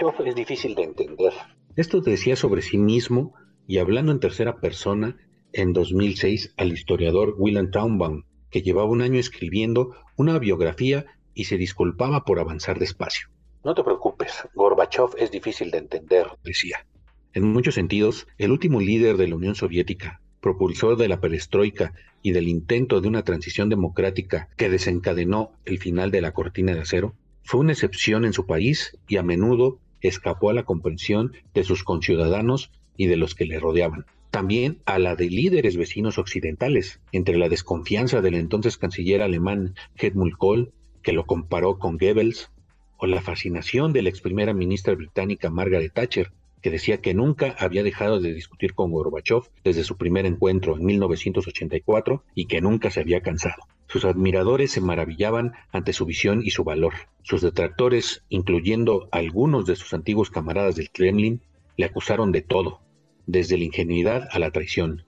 Gorbachev es difícil de entender. Esto decía sobre sí mismo y hablando en tercera persona en 2006 al historiador William Traumbaum, que llevaba un año escribiendo una biografía y se disculpaba por avanzar despacio. No te preocupes, Gorbachev es difícil de entender, decía. En muchos sentidos, el último líder de la Unión Soviética, propulsor de la perestroika y del intento de una transición democrática que desencadenó el final de la cortina de acero, fue una excepción en su país y a menudo escapó a la comprensión de sus conciudadanos y de los que le rodeaban. También a la de líderes vecinos occidentales, entre la desconfianza del entonces canciller alemán Helmut Kohl, que lo comparó con Goebbels, o la fascinación de la ex primera ministra británica Margaret Thatcher, que decía que nunca había dejado de discutir con Gorbachev desde su primer encuentro en 1984 y que nunca se había cansado. Sus admiradores se maravillaban ante su visión y su valor. Sus detractores, incluyendo algunos de sus antiguos camaradas del Kremlin, le acusaron de todo, desde la ingenuidad a la traición.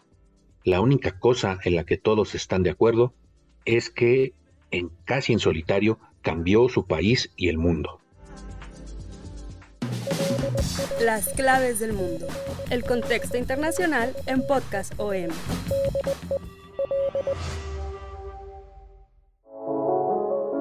La única cosa en la que todos están de acuerdo es que, casi en solitario, cambió su país y el mundo. Las claves del mundo. El contexto internacional en Podcast OM.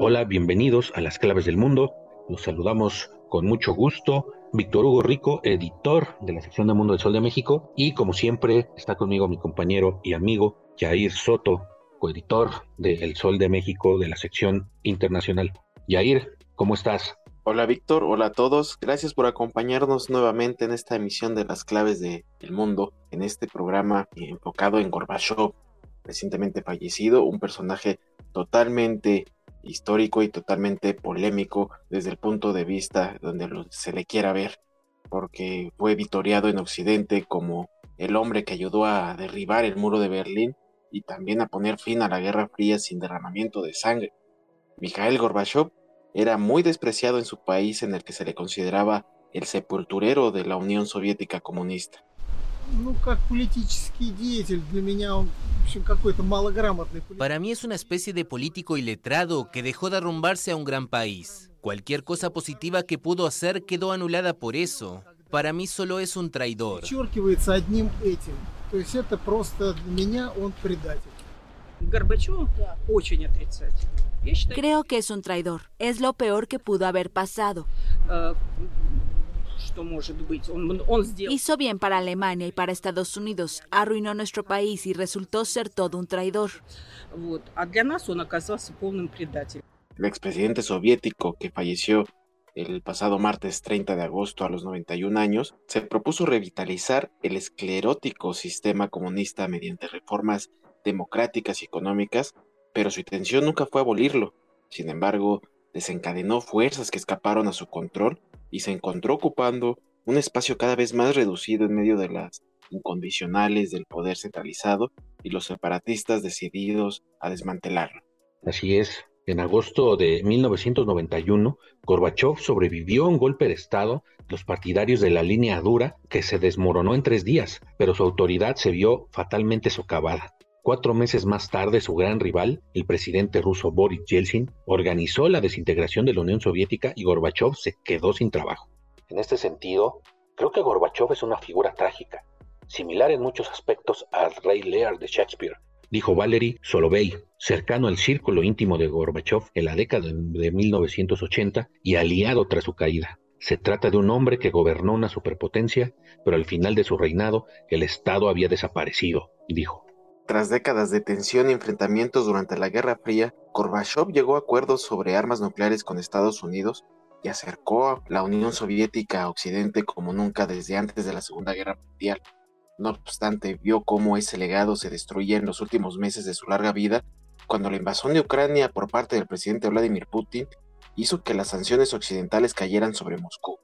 Hola, bienvenidos a Las claves del mundo. Los saludamos con mucho gusto. Víctor Hugo Rico, editor de la sección de Mundo del Sol de México. Y como siempre, está conmigo mi compañero y amigo Jair Soto, coeditor de El Sol de México de la sección internacional. Jair, ¿cómo estás? Hola Víctor, hola a todos. Gracias por acompañarnos nuevamente en esta emisión de las claves del mundo, en este programa enfocado en Gorbachev, recientemente fallecido, un personaje totalmente histórico y totalmente polémico desde el punto de vista donde se le quiera ver, porque fue vitoriado en Occidente como el hombre que ayudó a derribar el muro de Berlín y también a poner fin a la Guerra Fría sin derramamiento de sangre. Mikhail Gorbachev era muy despreciado en su país en el que se le consideraba el sepulturero de la Unión Soviética comunista. Para mí es una especie de político iletrado que dejó derrumbarse a un gran país. Cualquier cosa positiva que pudo hacer quedó anulada por eso. Para mí solo es un traidor. Creo que es un traidor. Es lo peor que pudo haber pasado. Hizo bien para Alemania y para Estados Unidos. Arruinó nuestro país y resultó ser todo un traidor. El expresidente soviético que falleció el pasado martes 30 de agosto a los 91 años, se propuso revitalizar el esclerótico sistema comunista mediante reformas democráticas y económicas pero su intención nunca fue abolirlo. Sin embargo, desencadenó fuerzas que escaparon a su control y se encontró ocupando un espacio cada vez más reducido en medio de las incondicionales del poder centralizado y los separatistas decididos a desmantelarlo. Así es. En agosto de 1991, Gorbachev sobrevivió a un golpe de Estado, los partidarios de la línea dura, que se desmoronó en tres días, pero su autoridad se vio fatalmente socavada. Cuatro meses más tarde, su gran rival, el presidente ruso Boris Yeltsin, organizó la desintegración de la Unión Soviética y Gorbachev se quedó sin trabajo. En este sentido, creo que Gorbachev es una figura trágica, similar en muchos aspectos al rey Lear de Shakespeare, dijo Valery Solovey, cercano al círculo íntimo de Gorbachev en la década de 1980 y aliado tras su caída. Se trata de un hombre que gobernó una superpotencia, pero al final de su reinado el Estado había desaparecido, dijo. Tras décadas de tensión y enfrentamientos durante la Guerra Fría, Gorbachev llegó a acuerdos sobre armas nucleares con Estados Unidos y acercó a la Unión Soviética a Occidente como nunca desde antes de la Segunda Guerra Mundial. No obstante, vio cómo ese legado se destruía en los últimos meses de su larga vida cuando la invasión de Ucrania por parte del presidente Vladimir Putin hizo que las sanciones occidentales cayeran sobre Moscú.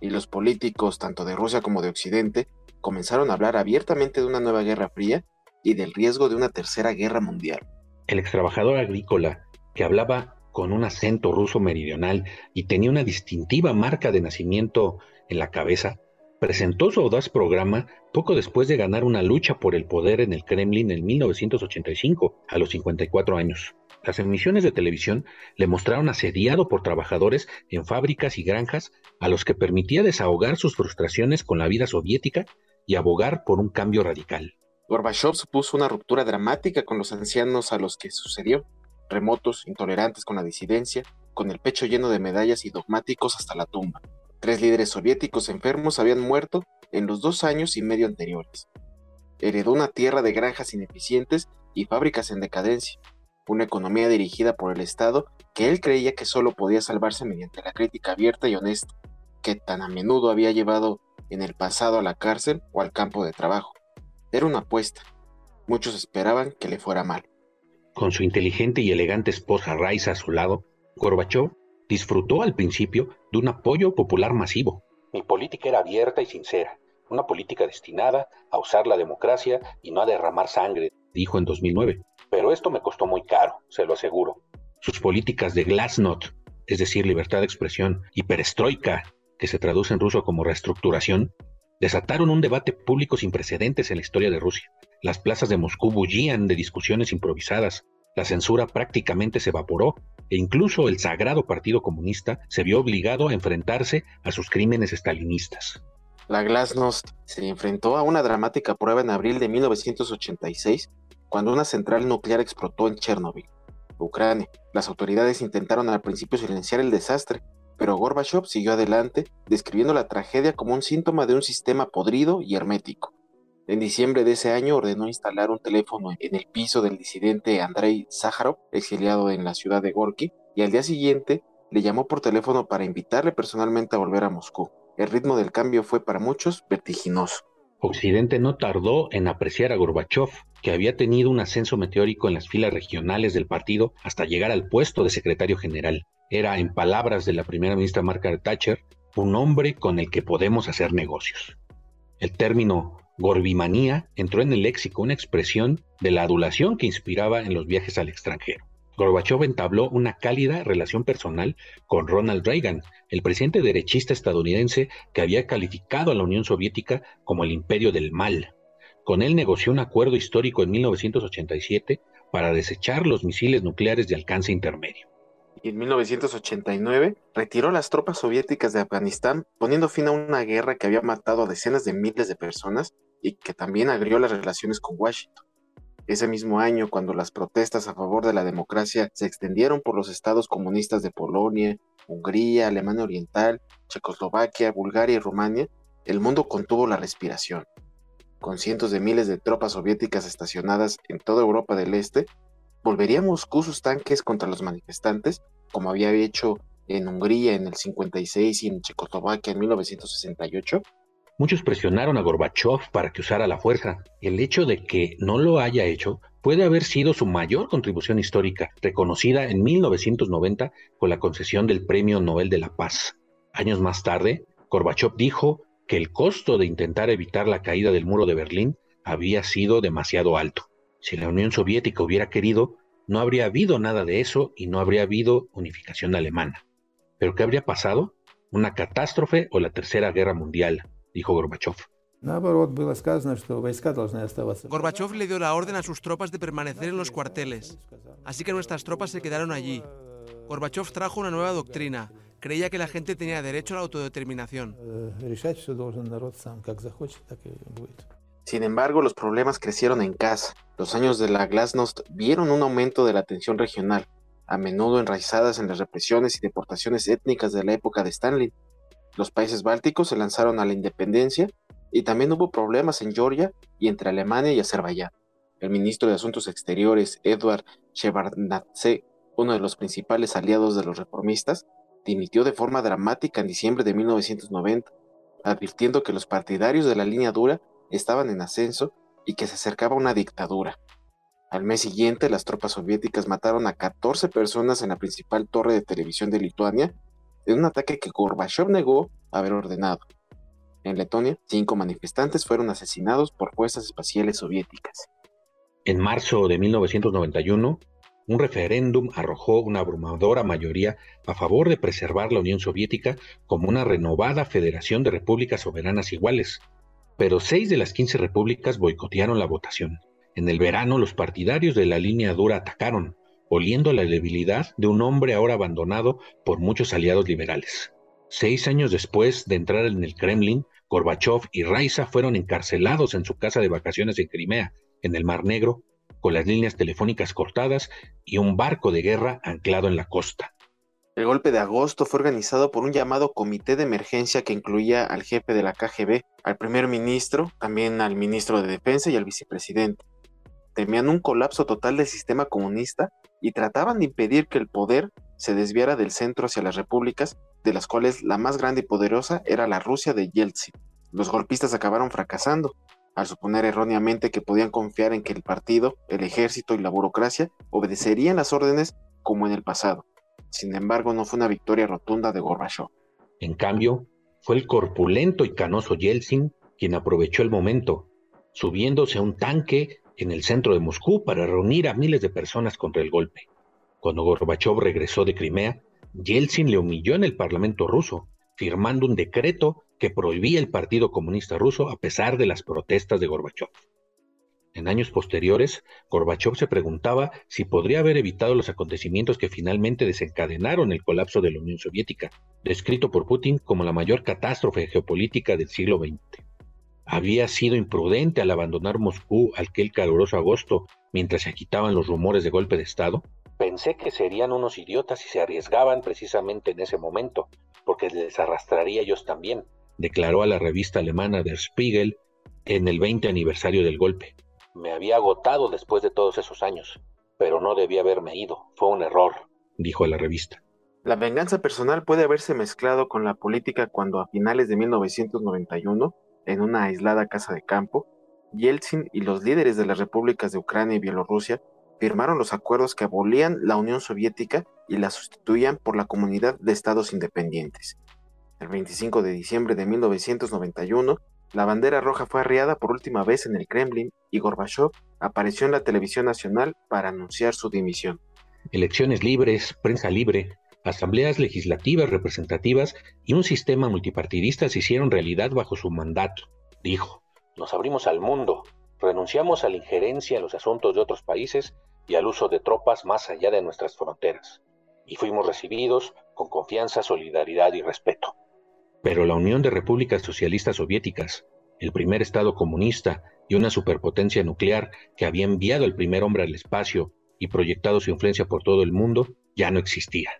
Y los políticos, tanto de Rusia como de Occidente, comenzaron a hablar abiertamente de una nueva guerra fría y del riesgo de una tercera guerra mundial. El ex trabajador agrícola, que hablaba con un acento ruso meridional y tenía una distintiva marca de nacimiento en la cabeza, presentó su audaz programa poco después de ganar una lucha por el poder en el Kremlin en 1985, a los 54 años. Las emisiones de televisión le mostraron asediado por trabajadores en fábricas y granjas a los que permitía desahogar sus frustraciones con la vida soviética y abogar por un cambio radical. Gorbachev supuso una ruptura dramática con los ancianos a los que sucedió, remotos, intolerantes con la disidencia, con el pecho lleno de medallas y dogmáticos hasta la tumba. Tres líderes soviéticos enfermos habían muerto en los dos años y medio anteriores. Heredó una tierra de granjas ineficientes y fábricas en decadencia, una economía dirigida por el Estado que él creía que solo podía salvarse mediante la crítica abierta y honesta, que tan a menudo había llevado en el pasado a la cárcel o al campo de trabajo. Era una apuesta. Muchos esperaban que le fuera mal. Con su inteligente y elegante esposa Raisa a su lado, Gorbachev disfrutó al principio de un apoyo popular masivo. Mi política era abierta y sincera, una política destinada a usar la democracia y no a derramar sangre, dijo en 2009. Pero esto me costó muy caro, se lo aseguro. Sus políticas de glasnost, es decir, libertad de expresión, y perestroika, que se traduce en ruso como reestructuración, desataron un debate público sin precedentes en la historia de Rusia. Las plazas de Moscú bullían de discusiones improvisadas, la censura prácticamente se evaporó e incluso el sagrado Partido Comunista se vio obligado a enfrentarse a sus crímenes estalinistas. La Glasnost se enfrentó a una dramática prueba en abril de 1986, cuando una central nuclear explotó en Chernobyl, Ucrania. Las autoridades intentaron al principio silenciar el desastre, pero Gorbachev siguió adelante, describiendo la tragedia como un síntoma de un sistema podrido y hermético. En diciembre de ese año ordenó instalar un teléfono en el piso del disidente Andrei Sájarov, exiliado en la ciudad de Gorky, y al día siguiente le llamó por teléfono para invitarle personalmente a volver a Moscú. El ritmo del cambio fue para muchos vertiginoso. Occidente no tardó en apreciar a Gorbachev, que había tenido un ascenso meteórico en las filas regionales del partido hasta llegar al puesto de secretario general. Era, en palabras de la primera ministra Margaret Thatcher, un hombre con el que podemos hacer negocios. El término Gorbimanía entró en el léxico una expresión de la adulación que inspiraba en los viajes al extranjero. Gorbachev entabló una cálida relación personal con Ronald Reagan, el presidente derechista estadounidense que había calificado a la Unión Soviética como el imperio del mal. Con él negoció un acuerdo histórico en 1987 para desechar los misiles nucleares de alcance intermedio en 1989 retiró las tropas soviéticas de Afganistán, poniendo fin a una guerra que había matado a decenas de miles de personas y que también agrió las relaciones con Washington. Ese mismo año, cuando las protestas a favor de la democracia se extendieron por los estados comunistas de Polonia, Hungría, Alemania Oriental, Checoslovaquia, Bulgaria y Rumania, el mundo contuvo la respiración. Con cientos de miles de tropas soviéticas estacionadas en toda Europa del Este, ¿volvería Moscú sus tanques contra los manifestantes como había hecho en Hungría en el 56 y en Checoslovaquia en 1968? Muchos presionaron a Gorbachev para que usara la fuerza. El hecho de que no lo haya hecho puede haber sido su mayor contribución histórica, reconocida en 1990 con la concesión del Premio Nobel de la Paz. Años más tarde, Gorbachev dijo que el costo de intentar evitar la caída del muro de Berlín había sido demasiado alto. Si la Unión Soviética hubiera querido, no habría habido nada de eso y no habría habido unificación alemana. ¿Pero qué habría pasado? ¿Una catástrofe o la Tercera Guerra Mundial? dijo Gorbachev. Gorbachev le dio la orden a sus tropas de permanecer en los cuarteles, así que nuestras tropas se quedaron allí. Gorbachev trajo una nueva doctrina. Creía que la gente tenía derecho a la autodeterminación. Sin embargo, los problemas crecieron en casa. Los años de la Glasnost vieron un aumento de la tensión regional, a menudo enraizadas en las represiones y deportaciones étnicas de la época de Stalin. Los países bálticos se lanzaron a la independencia y también hubo problemas en Georgia y entre Alemania y Azerbaiyán. El ministro de Asuntos Exteriores, Eduard Shevardnadze, uno de los principales aliados de los reformistas, dimitió de forma dramática en diciembre de 1990, advirtiendo que los partidarios de la línea dura estaban en ascenso y que se acercaba una dictadura. Al mes siguiente, las tropas soviéticas mataron a 14 personas en la principal torre de televisión de Lituania en un ataque que Gorbachev negó haber ordenado. En Letonia, cinco manifestantes fueron asesinados por fuerzas espaciales soviéticas. En marzo de 1991, un referéndum arrojó una abrumadora mayoría a favor de preservar la Unión Soviética como una renovada federación de repúblicas soberanas iguales, pero seis de las 15 repúblicas boicotearon la votación. En el verano los partidarios de la línea dura atacaron, oliendo la debilidad de un hombre ahora abandonado por muchos aliados liberales. Seis años después de entrar en el Kremlin, Gorbachev y Raisa fueron encarcelados en su casa de vacaciones en Crimea, en el Mar Negro, con las líneas telefónicas cortadas y un barco de guerra anclado en la costa. El golpe de agosto fue organizado por un llamado comité de emergencia que incluía al jefe de la KGB, al primer ministro, también al ministro de Defensa y al vicepresidente. Temían un colapso total del sistema comunista y trataban de impedir que el poder se desviara del centro hacia las repúblicas, de las cuales la más grande y poderosa era la Rusia de Yeltsin. Los golpistas acabaron fracasando, al suponer erróneamente que podían confiar en que el partido, el ejército y la burocracia obedecerían las órdenes como en el pasado. Sin embargo, no fue una victoria rotunda de Gorbachev. En cambio, fue el corpulento y canoso Yeltsin quien aprovechó el momento, subiéndose a un tanque en el centro de Moscú para reunir a miles de personas contra el golpe. Cuando Gorbachev regresó de Crimea, Yeltsin le humilló en el Parlamento ruso, firmando un decreto que prohibía el Partido Comunista Ruso a pesar de las protestas de Gorbachev. En años posteriores, Gorbachev se preguntaba si podría haber evitado los acontecimientos que finalmente desencadenaron el colapso de la Unión Soviética, descrito por Putin como la mayor catástrofe geopolítica del siglo XX. Había sido imprudente al abandonar Moscú aquel caluroso agosto mientras se agitaban los rumores de golpe de Estado. Pensé que serían unos idiotas si se arriesgaban precisamente en ese momento, porque les arrastraría ellos también, declaró a la revista alemana Der Spiegel en el 20 aniversario del golpe. Me había agotado después de todos esos años, pero no debía haberme ido. Fue un error, dijo la revista. La venganza personal puede haberse mezclado con la política cuando a finales de 1991, en una aislada casa de campo, Yeltsin y los líderes de las repúblicas de Ucrania y Bielorrusia firmaron los acuerdos que abolían la Unión Soviética y la sustituían por la Comunidad de Estados Independientes. El 25 de diciembre de 1991, la bandera roja fue arriada por última vez en el Kremlin y Gorbachev apareció en la televisión nacional para anunciar su dimisión. Elecciones libres, prensa libre, asambleas legislativas representativas y un sistema multipartidista se hicieron realidad bajo su mandato, dijo. Nos abrimos al mundo, renunciamos a la injerencia en los asuntos de otros países y al uso de tropas más allá de nuestras fronteras, y fuimos recibidos con confianza, solidaridad y respeto. Pero la Unión de Repúblicas Socialistas Soviéticas, el primer Estado comunista y una superpotencia nuclear que había enviado el primer hombre al espacio y proyectado su influencia por todo el mundo, ya no existía.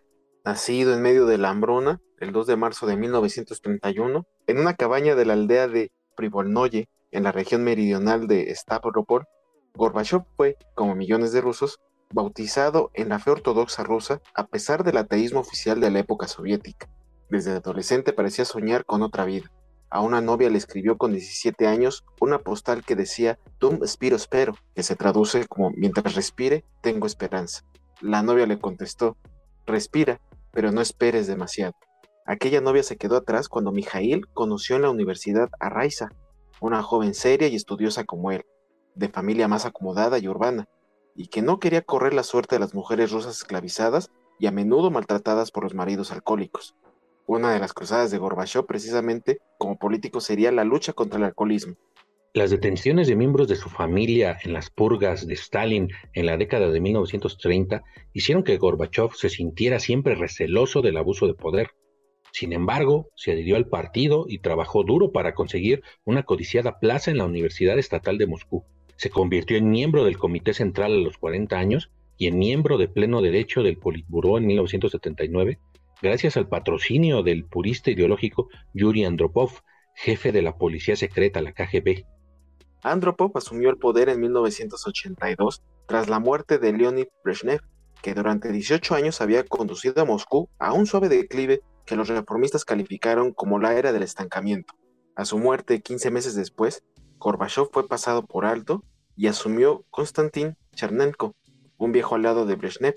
Nacido en medio de la hambruna, el 2 de marzo de 1931, en una cabaña de la aldea de Privolnoye, en la región meridional de Stavropol, Gorbachev fue, como millones de rusos, bautizado en la fe ortodoxa rusa a pesar del ateísmo oficial de la época soviética. Desde adolescente parecía soñar con otra vida. A una novia le escribió con 17 años una postal que decía Tum spiro spero, que se traduce como mientras respire, tengo esperanza. La novia le contestó, respira, pero no esperes demasiado. Aquella novia se quedó atrás cuando Mijail conoció en la universidad a Raisa, una joven seria y estudiosa como él, de familia más acomodada y urbana, y que no quería correr la suerte de las mujeres rusas esclavizadas y a menudo maltratadas por los maridos alcohólicos. Una de las cruzadas de Gorbachev precisamente como político sería la lucha contra el alcoholismo. Las detenciones de miembros de su familia en las purgas de Stalin en la década de 1930 hicieron que Gorbachev se sintiera siempre receloso del abuso de poder. Sin embargo, se adhirió al partido y trabajó duro para conseguir una codiciada plaza en la Universidad Estatal de Moscú. Se convirtió en miembro del Comité Central a los 40 años y en miembro de pleno derecho del Politburó en 1979 gracias al patrocinio del purista ideológico Yuri Andropov, jefe de la policía secreta, la KGB. Andropov asumió el poder en 1982 tras la muerte de Leonid Brezhnev, que durante 18 años había conducido a Moscú a un suave declive que los reformistas calificaron como la era del estancamiento. A su muerte 15 meses después, Gorbachev fue pasado por alto y asumió Konstantin Chernenko, un viejo aliado de Brezhnev.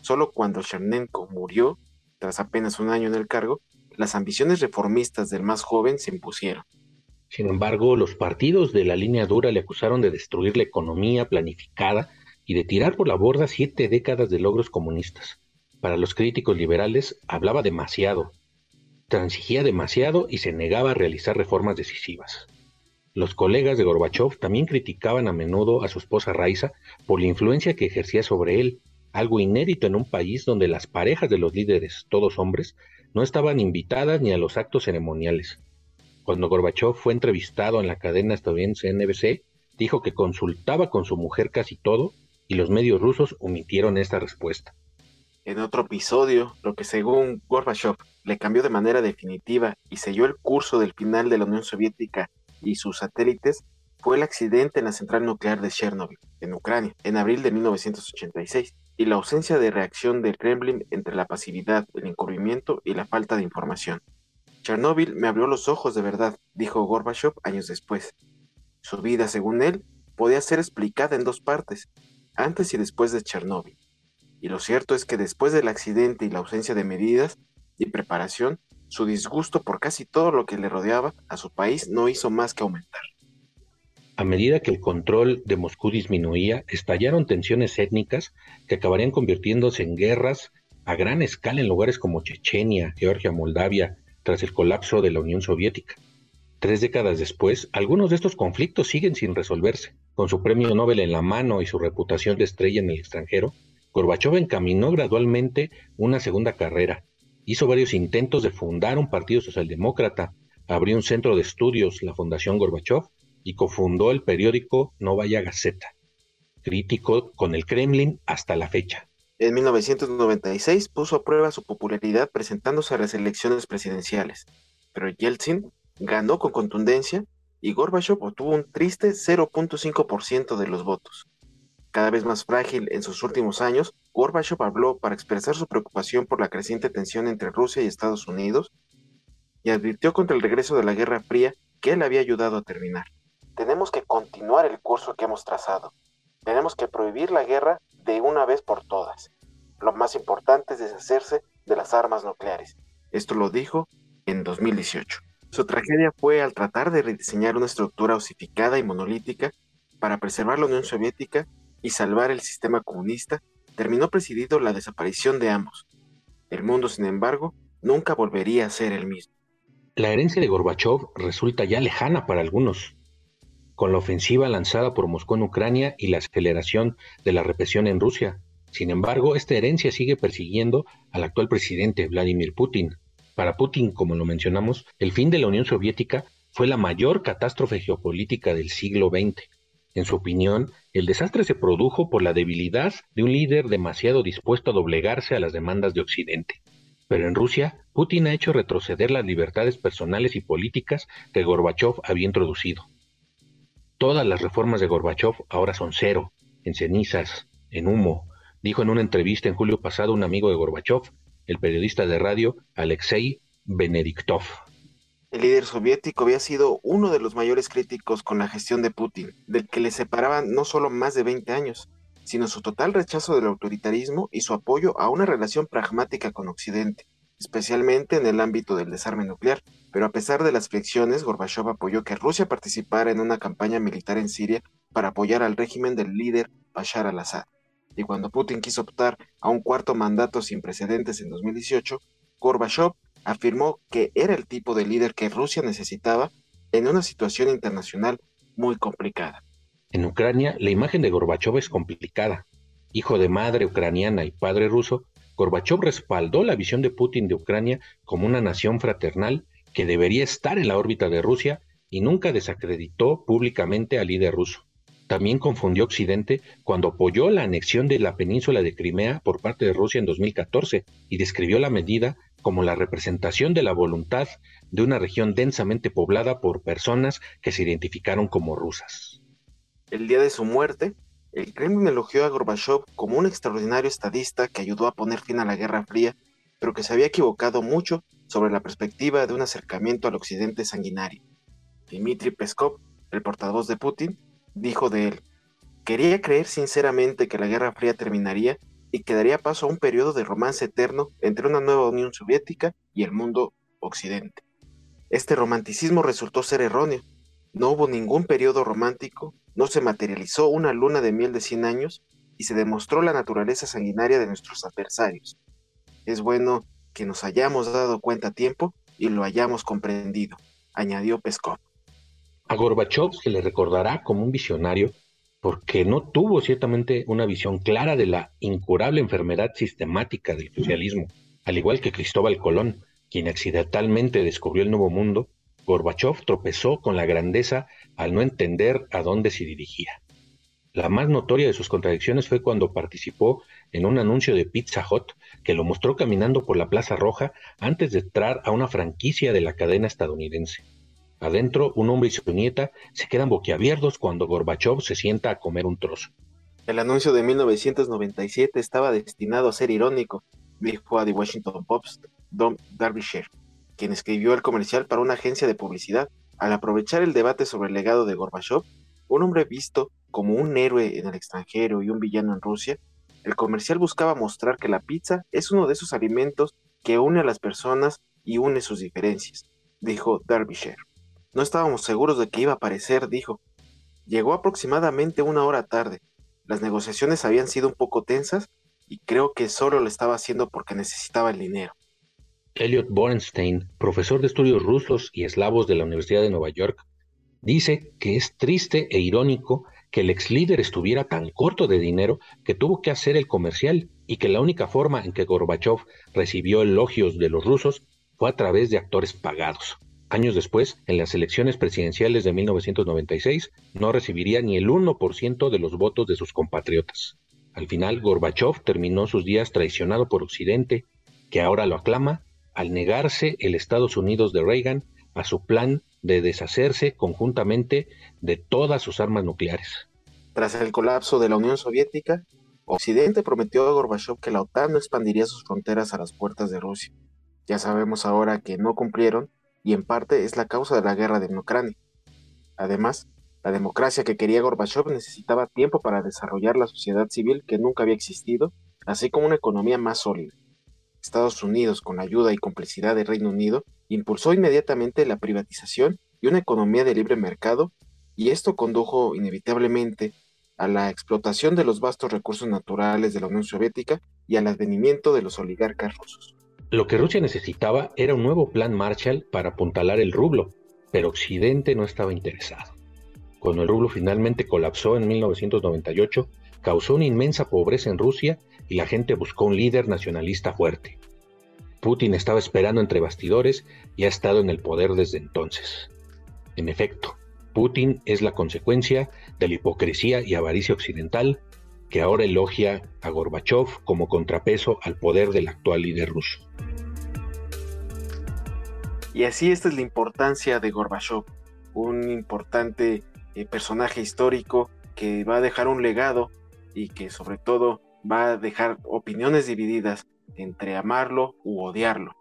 Solo cuando Chernenko murió, tras apenas un año en el cargo, las ambiciones reformistas del más joven se impusieron. Sin embargo, los partidos de la línea dura le acusaron de destruir la economía planificada y de tirar por la borda siete décadas de logros comunistas. Para los críticos liberales, hablaba demasiado, transigía demasiado y se negaba a realizar reformas decisivas. Los colegas de Gorbachev también criticaban a menudo a su esposa Raisa por la influencia que ejercía sobre él, algo inédito en un país donde las parejas de los líderes, todos hombres, no estaban invitadas ni a los actos ceremoniales. Cuando Gorbachev fue entrevistado en la cadena estadounidense NBC, dijo que consultaba con su mujer casi todo y los medios rusos omitieron esta respuesta. En otro episodio, lo que según Gorbachev le cambió de manera definitiva y selló el curso del final de la Unión Soviética y sus satélites fue el accidente en la central nuclear de Chernobyl, en Ucrania, en abril de 1986, y la ausencia de reacción del Kremlin entre la pasividad, el encubrimiento y la falta de información. Chernobyl me abrió los ojos de verdad, dijo Gorbachev años después. Su vida, según él, podía ser explicada en dos partes, antes y después de Chernobyl. Y lo cierto es que después del accidente y la ausencia de medidas y preparación, su disgusto por casi todo lo que le rodeaba a su país no hizo más que aumentar. A medida que el control de Moscú disminuía, estallaron tensiones étnicas que acabarían convirtiéndose en guerras a gran escala en lugares como Chechenia, Georgia, Moldavia, tras el colapso de la Unión Soviética. Tres décadas después, algunos de estos conflictos siguen sin resolverse. Con su premio Nobel en la mano y su reputación de estrella en el extranjero, Gorbachev encaminó gradualmente una segunda carrera, hizo varios intentos de fundar un partido socialdemócrata, abrió un centro de estudios, la Fundación Gorbachev, y cofundó el periódico Novaya Gazeta, crítico con el Kremlin hasta la fecha. En 1996 puso a prueba su popularidad presentándose a las elecciones presidenciales, pero Yeltsin ganó con contundencia y Gorbachev obtuvo un triste 0.5% de los votos. Cada vez más frágil en sus últimos años, Gorbachev habló para expresar su preocupación por la creciente tensión entre Rusia y Estados Unidos y advirtió contra el regreso de la Guerra Fría que él había ayudado a terminar. Tenemos que continuar el curso que hemos trazado. Tenemos que prohibir la guerra de una vez por todas. Lo más importante es deshacerse de las armas nucleares. Esto lo dijo en 2018. Su tragedia fue al tratar de rediseñar una estructura osificada y monolítica para preservar la Unión Soviética y salvar el sistema comunista, terminó presidido la desaparición de ambos. El mundo, sin embargo, nunca volvería a ser el mismo. La herencia de Gorbachev resulta ya lejana para algunos. Con la ofensiva lanzada por Moscú en Ucrania y la aceleración de la represión en Rusia. Sin embargo, esta herencia sigue persiguiendo al actual presidente Vladimir Putin. Para Putin, como lo mencionamos, el fin de la Unión Soviética fue la mayor catástrofe geopolítica del siglo XX en su opinión, el desastre se produjo por la debilidad de un líder demasiado dispuesto a doblegarse a las demandas de Occidente. Pero en Rusia, Putin ha hecho retroceder las libertades personales y políticas que Gorbachev había introducido. Todas las reformas de Gorbachev ahora son cero, en cenizas, en humo, dijo en una entrevista en julio pasado un amigo de Gorbachev, el periodista de radio Alexei Benediktov. El líder soviético había sido uno de los mayores críticos con la gestión de Putin, del que le separaban no solo más de 20 años, sino su total rechazo del autoritarismo y su apoyo a una relación pragmática con Occidente, especialmente en el ámbito del desarme nuclear. Pero a pesar de las fricciones, Gorbachev apoyó que Rusia participara en una campaña militar en Siria para apoyar al régimen del líder Bashar al-Assad. Y cuando Putin quiso optar a un cuarto mandato sin precedentes en 2018, Gorbachev afirmó que era el tipo de líder que Rusia necesitaba en una situación internacional muy complicada. En Ucrania, la imagen de Gorbachev es complicada. Hijo de madre ucraniana y padre ruso, Gorbachev respaldó la visión de Putin de Ucrania como una nación fraternal que debería estar en la órbita de Rusia y nunca desacreditó públicamente al líder ruso. También confundió Occidente cuando apoyó la anexión de la península de Crimea por parte de Rusia en 2014 y describió la medida como la representación de la voluntad de una región densamente poblada por personas que se identificaron como rusas. El día de su muerte, el Kremlin elogió a Gorbachev como un extraordinario estadista que ayudó a poner fin a la Guerra Fría, pero que se había equivocado mucho sobre la perspectiva de un acercamiento al occidente sanguinario. Dmitry Peskov, el portavoz de Putin, dijo de él, quería creer sinceramente que la Guerra Fría terminaría y que daría paso a un periodo de romance eterno entre una nueva Unión Soviética y el mundo occidente. Este romanticismo resultó ser erróneo. No hubo ningún periodo romántico, no se materializó una luna de miel de 100 años y se demostró la naturaleza sanguinaria de nuestros adversarios. Es bueno que nos hayamos dado cuenta a tiempo y lo hayamos comprendido, añadió Peskov. A Gorbachev se le recordará como un visionario porque no tuvo ciertamente una visión clara de la incurable enfermedad sistemática del socialismo, al igual que Cristóbal Colón, quien accidentalmente descubrió el nuevo mundo, Gorbachev tropezó con la grandeza al no entender a dónde se dirigía. La más notoria de sus contradicciones fue cuando participó en un anuncio de Pizza Hut que lo mostró caminando por la Plaza Roja antes de entrar a una franquicia de la cadena estadounidense. Adentro, un hombre y su nieta se quedan boquiabiertos cuando Gorbachev se sienta a comer un trozo. El anuncio de 1997 estaba destinado a ser irónico, dijo a The Washington Post Don Derbyshire, quien escribió el comercial para una agencia de publicidad. Al aprovechar el debate sobre el legado de Gorbachev, un hombre visto como un héroe en el extranjero y un villano en Rusia, el comercial buscaba mostrar que la pizza es uno de esos alimentos que une a las personas y une sus diferencias, dijo Derbyshire. No estábamos seguros de que iba a aparecer, dijo. Llegó aproximadamente una hora tarde. Las negociaciones habían sido un poco tensas y creo que solo lo estaba haciendo porque necesitaba el dinero. Elliot Borenstein, profesor de estudios rusos y eslavos de la Universidad de Nueva York, dice que es triste e irónico que el ex líder estuviera tan corto de dinero que tuvo que hacer el comercial y que la única forma en que Gorbachev recibió elogios de los rusos fue a través de actores pagados. Años después, en las elecciones presidenciales de 1996, no recibiría ni el 1% de los votos de sus compatriotas. Al final, Gorbachev terminó sus días traicionado por Occidente, que ahora lo aclama, al negarse el Estados Unidos de Reagan a su plan de deshacerse conjuntamente de todas sus armas nucleares. Tras el colapso de la Unión Soviética, Occidente prometió a Gorbachev que la OTAN no expandiría sus fronteras a las puertas de Rusia. Ya sabemos ahora que no cumplieron y en parte es la causa de la guerra de Ucrania. Además, la democracia que quería Gorbachev necesitaba tiempo para desarrollar la sociedad civil que nunca había existido, así como una economía más sólida. Estados Unidos, con ayuda y complicidad del Reino Unido, impulsó inmediatamente la privatización y una economía de libre mercado, y esto condujo inevitablemente a la explotación de los vastos recursos naturales de la Unión Soviética y al advenimiento de los oligarcas rusos. Lo que Rusia necesitaba era un nuevo plan Marshall para apuntalar el rublo, pero Occidente no estaba interesado. Cuando el rublo finalmente colapsó en 1998, causó una inmensa pobreza en Rusia y la gente buscó un líder nacionalista fuerte. Putin estaba esperando entre bastidores y ha estado en el poder desde entonces. En efecto, Putin es la consecuencia de la hipocresía y avaricia occidental que ahora elogia a Gorbachev como contrapeso al poder del actual líder ruso. Y así esta es la importancia de Gorbachev, un importante eh, personaje histórico que va a dejar un legado y que sobre todo va a dejar opiniones divididas entre amarlo u odiarlo.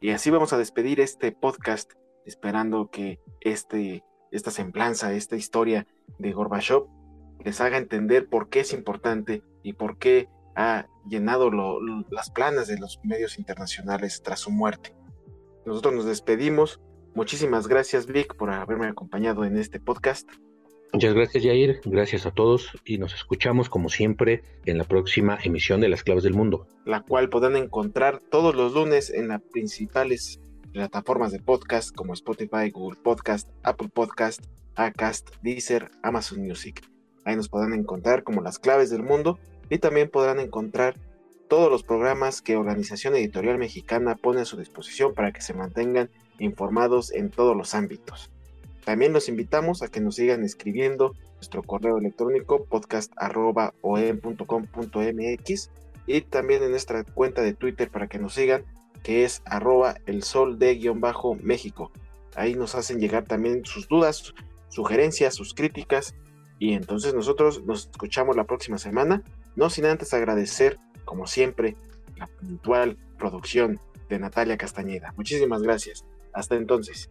Y así vamos a despedir este podcast esperando que este, esta semblanza, esta historia de Gorbachev les haga entender por qué es importante y por qué ha llenado las planas de los medios internacionales tras su muerte. Nosotros nos despedimos. Muchísimas gracias Vic por haberme acompañado en este podcast. Muchas gracias Jair, gracias a todos y nos escuchamos como siempre en la próxima emisión de Las Claves del Mundo. La cual podrán encontrar todos los lunes en las principales plataformas de podcast como Spotify, Google Podcast, Apple Podcast, Acast, Deezer, Amazon Music. Ahí nos podrán encontrar como las claves del mundo y también podrán encontrar todos los programas que Organización Editorial Mexicana pone a su disposición para que se mantengan informados en todos los ámbitos. También los invitamos a que nos sigan escribiendo nuestro correo electrónico podcast.com.mx y también en nuestra cuenta de Twitter para que nos sigan que es arroba el sol de guion bajo México. Ahí nos hacen llegar también sus dudas, sugerencias, sus críticas y entonces nosotros nos escuchamos la próxima semana, no sin antes agradecer, como siempre, la puntual producción de Natalia Castañeda. Muchísimas gracias. Hasta entonces.